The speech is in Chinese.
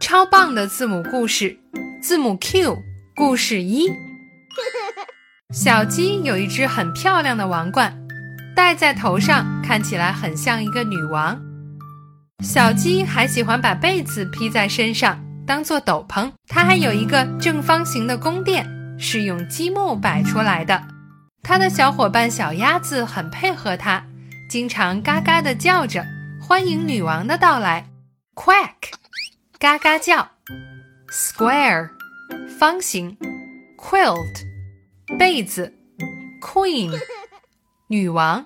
超棒的字母故事，字母 Q 故事一。小鸡有一只很漂亮的王冠，戴在头上，看起来很像一个女王。小鸡还喜欢把被子披在身上，当做斗篷。它还有一个正方形的宫殿，是用积木摆出来的。它的小伙伴小鸭子很配合它，经常嘎嘎地叫着，欢迎女王的到来。Quack。嘎嘎叫，square，方形，quilt，被子，queen，女王。